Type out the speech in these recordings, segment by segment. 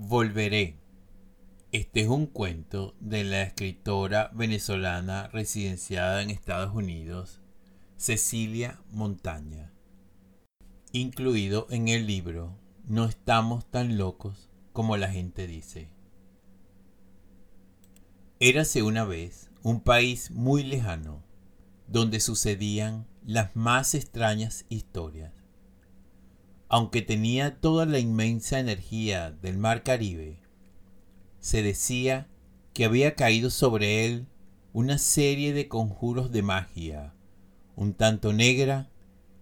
Volveré. Este es un cuento de la escritora venezolana residenciada en Estados Unidos, Cecilia Montaña, incluido en el libro No estamos tan locos como la gente dice. Érase una vez un país muy lejano, donde sucedían las más extrañas historias. Aunque tenía toda la inmensa energía del mar Caribe, se decía que había caído sobre él una serie de conjuros de magia, un tanto negra,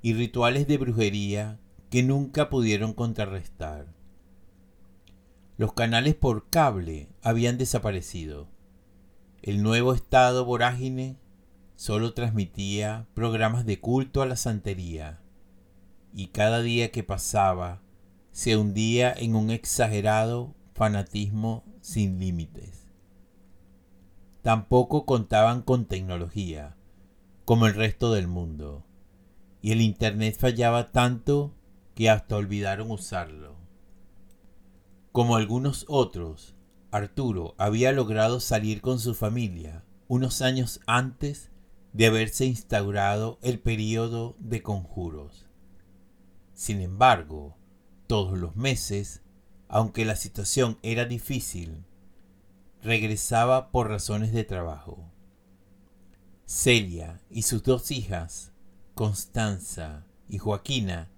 y rituales de brujería que nunca pudieron contrarrestar. Los canales por cable habían desaparecido. El nuevo estado vorágine solo transmitía programas de culto a la santería, y cada día que pasaba se hundía en un exagerado fanatismo sin límites. Tampoco contaban con tecnología, como el resto del mundo, y el Internet fallaba tanto que hasta olvidaron usarlo. Como algunos otros, Arturo había logrado salir con su familia unos años antes de haberse instaurado el período de conjuros. Sin embargo, todos los meses aunque la situación era difícil, regresaba por razones de trabajo. Celia y sus dos hijas, Constanza y Joaquina,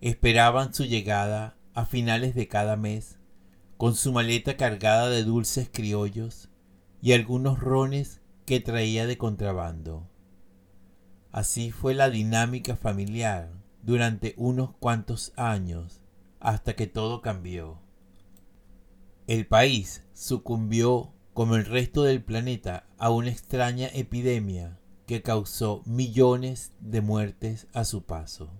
esperaban su llegada a finales de cada mes con su maleta cargada de dulces criollos y algunos rones que traía de contrabando. Así fue la dinámica familiar durante unos cuantos años hasta que todo cambió. El país sucumbió, como el resto del planeta, a una extraña epidemia que causó millones de muertes a su paso.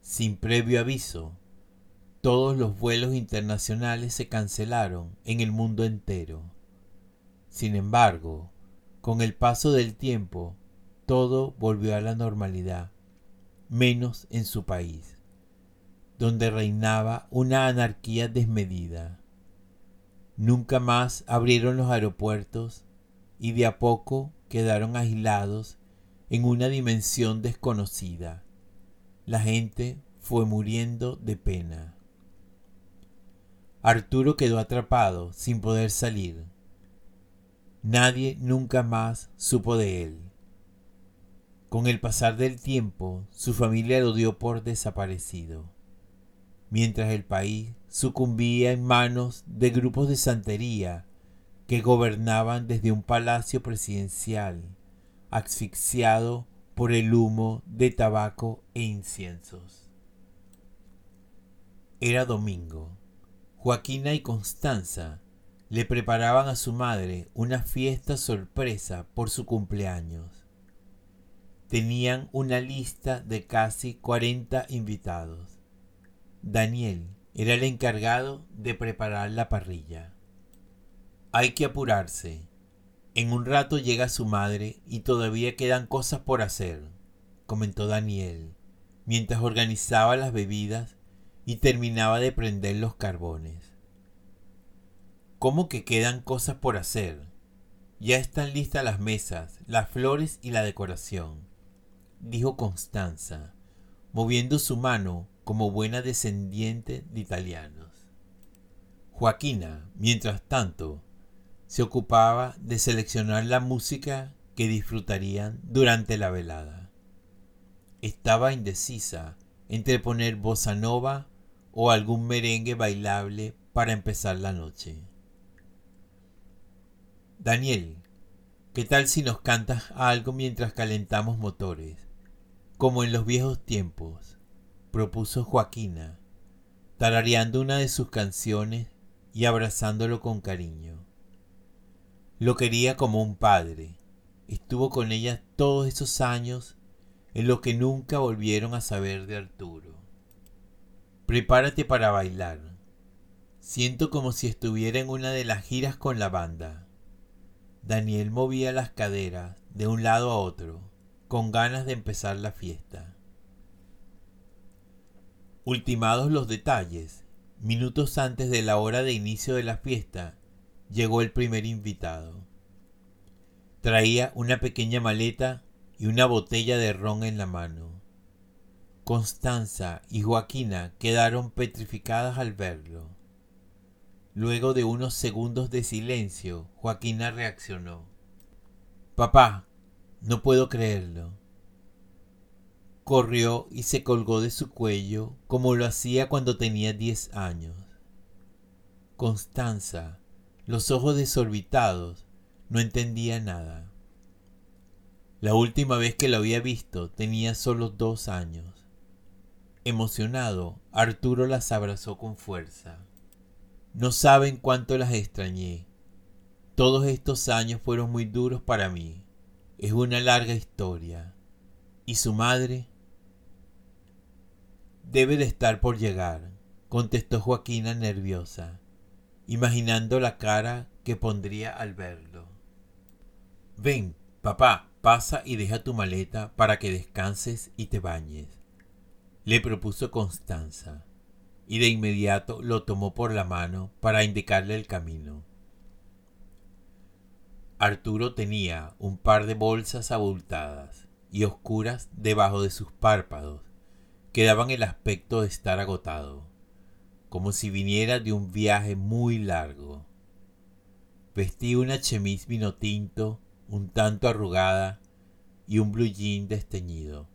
Sin previo aviso, todos los vuelos internacionales se cancelaron en el mundo entero. Sin embargo, con el paso del tiempo, todo volvió a la normalidad, menos en su país donde reinaba una anarquía desmedida. Nunca más abrieron los aeropuertos y de a poco quedaron aislados en una dimensión desconocida. La gente fue muriendo de pena. Arturo quedó atrapado sin poder salir. Nadie nunca más supo de él. Con el pasar del tiempo, su familia lo dio por desaparecido mientras el país sucumbía en manos de grupos de santería que gobernaban desde un palacio presidencial, asfixiado por el humo de tabaco e inciensos. Era domingo. Joaquina y Constanza le preparaban a su madre una fiesta sorpresa por su cumpleaños. Tenían una lista de casi 40 invitados. Daniel era el encargado de preparar la parrilla. Hay que apurarse. En un rato llega su madre y todavía quedan cosas por hacer, comentó Daniel, mientras organizaba las bebidas y terminaba de prender los carbones. ¿Cómo que quedan cosas por hacer? Ya están listas las mesas, las flores y la decoración, dijo Constanza, moviendo su mano como buena descendiente de italianos. Joaquina, mientras tanto, se ocupaba de seleccionar la música que disfrutarían durante la velada. Estaba indecisa entre poner bossa nova o algún merengue bailable para empezar la noche. Daniel, ¿qué tal si nos cantas algo mientras calentamos motores, como en los viejos tiempos? propuso Joaquina, tarareando una de sus canciones y abrazándolo con cariño. Lo quería como un padre. Estuvo con ella todos esos años en los que nunca volvieron a saber de Arturo. Prepárate para bailar. Siento como si estuviera en una de las giras con la banda. Daniel movía las caderas de un lado a otro, con ganas de empezar la fiesta. Ultimados los detalles, minutos antes de la hora de inicio de la fiesta, llegó el primer invitado. Traía una pequeña maleta y una botella de ron en la mano. Constanza y Joaquina quedaron petrificadas al verlo. Luego de unos segundos de silencio, Joaquina reaccionó. Papá, no puedo creerlo. Corrió y se colgó de su cuello como lo hacía cuando tenía diez años. Constanza, los ojos desorbitados, no entendía nada. La última vez que lo había visto tenía solo dos años. Emocionado, Arturo las abrazó con fuerza. No saben cuánto las extrañé. Todos estos años fueron muy duros para mí. Es una larga historia. ¿Y su madre? Debe de estar por llegar, contestó Joaquina nerviosa, imaginando la cara que pondría al verlo. Ven, papá, pasa y deja tu maleta para que descanses y te bañes, le propuso Constanza y de inmediato lo tomó por la mano para indicarle el camino. Arturo tenía un par de bolsas abultadas y oscuras debajo de sus párpados, que daban el aspecto de estar agotado, como si viniera de un viaje muy largo. Vestía una chemise vino tinto, un tanto arrugada, y un blue jean desteñido.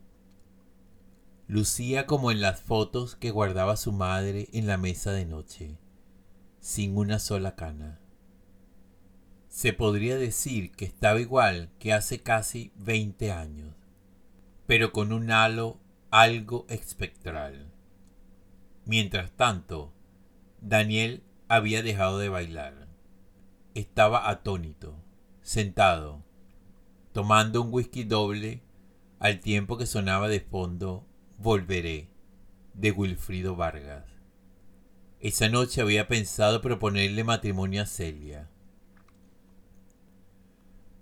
Lucía como en las fotos que guardaba su madre en la mesa de noche, sin una sola cana. Se podría decir que estaba igual que hace casi 20 años, pero con un halo algo espectral. Mientras tanto, Daniel había dejado de bailar. Estaba atónito, sentado, tomando un whisky doble al tiempo que sonaba de fondo Volveré, de Wilfrido Vargas. Esa noche había pensado proponerle matrimonio a Celia.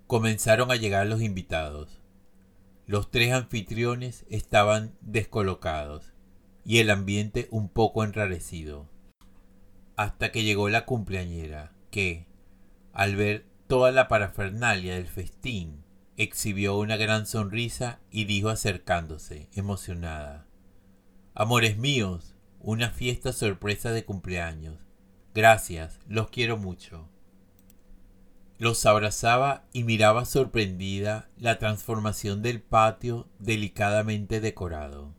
Comenzaron a llegar los invitados. Los tres anfitriones estaban descolocados y el ambiente un poco enrarecido. Hasta que llegó la cumpleañera, que, al ver toda la parafernalia del festín, exhibió una gran sonrisa y dijo acercándose, emocionada. Amores míos, una fiesta sorpresa de cumpleaños. Gracias, los quiero mucho. Los abrazaba y miraba sorprendida la transformación del patio delicadamente decorado.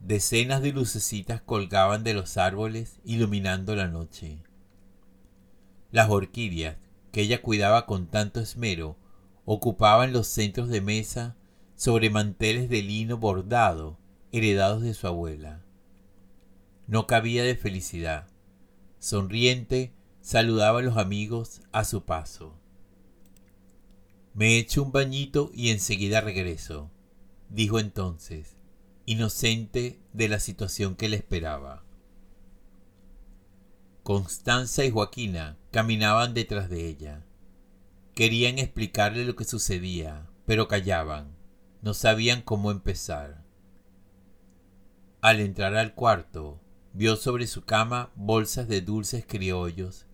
Decenas de lucecitas colgaban de los árboles iluminando la noche. Las orquídeas, que ella cuidaba con tanto esmero, ocupaban los centros de mesa sobre manteles de lino bordado heredados de su abuela. No cabía de felicidad. Sonriente, saludaba a los amigos a su paso. Me echo un bañito y enseguida regreso, dijo entonces, inocente de la situación que le esperaba. Constanza y Joaquina caminaban detrás de ella. Querían explicarle lo que sucedía, pero callaban, no sabían cómo empezar. Al entrar al cuarto, vio sobre su cama bolsas de dulces criollos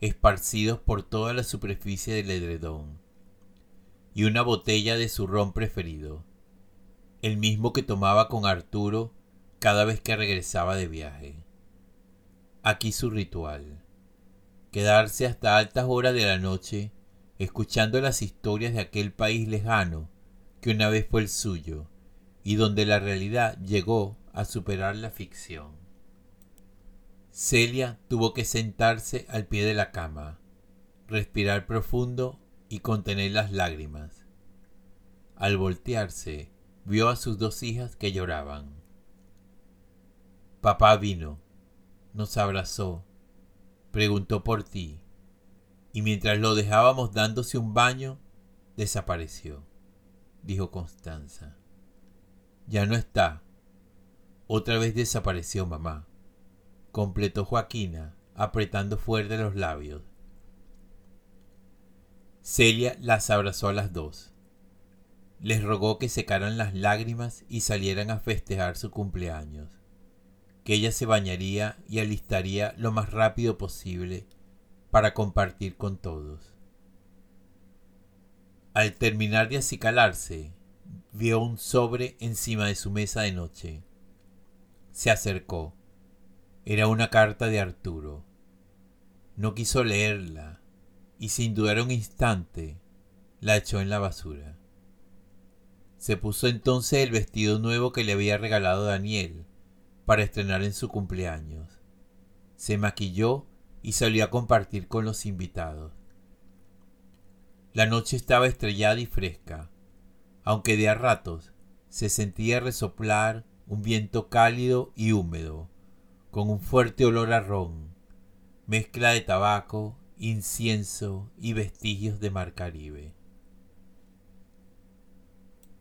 esparcidos por toda la superficie del edredón y una botella de su ron preferido, el mismo que tomaba con Arturo cada vez que regresaba de viaje. Aquí su ritual, quedarse hasta altas horas de la noche escuchando las historias de aquel país lejano que una vez fue el suyo y donde la realidad llegó a superar la ficción. Celia tuvo que sentarse al pie de la cama, respirar profundo y contener las lágrimas. Al voltearse, vio a sus dos hijas que lloraban. Papá vino, nos abrazó, preguntó por ti y mientras lo dejábamos dándose un baño, desapareció, dijo Constanza. Ya no está. Otra vez desapareció mamá, completó Joaquina, apretando fuerte los labios. Celia las abrazó a las dos. Les rogó que secaran las lágrimas y salieran a festejar su cumpleaños, que ella se bañaría y alistaría lo más rápido posible para compartir con todos. Al terminar de acicalarse, vio un sobre encima de su mesa de noche. Se acercó. Era una carta de Arturo. No quiso leerla y sin dudar un instante la echó en la basura. Se puso entonces el vestido nuevo que le había regalado Daniel para estrenar en su cumpleaños. Se maquilló y salió a compartir con los invitados. La noche estaba estrellada y fresca, aunque de a ratos se sentía resoplar un viento cálido y húmedo, con un fuerte olor a ron, mezcla de tabaco, incienso y vestigios de mar Caribe.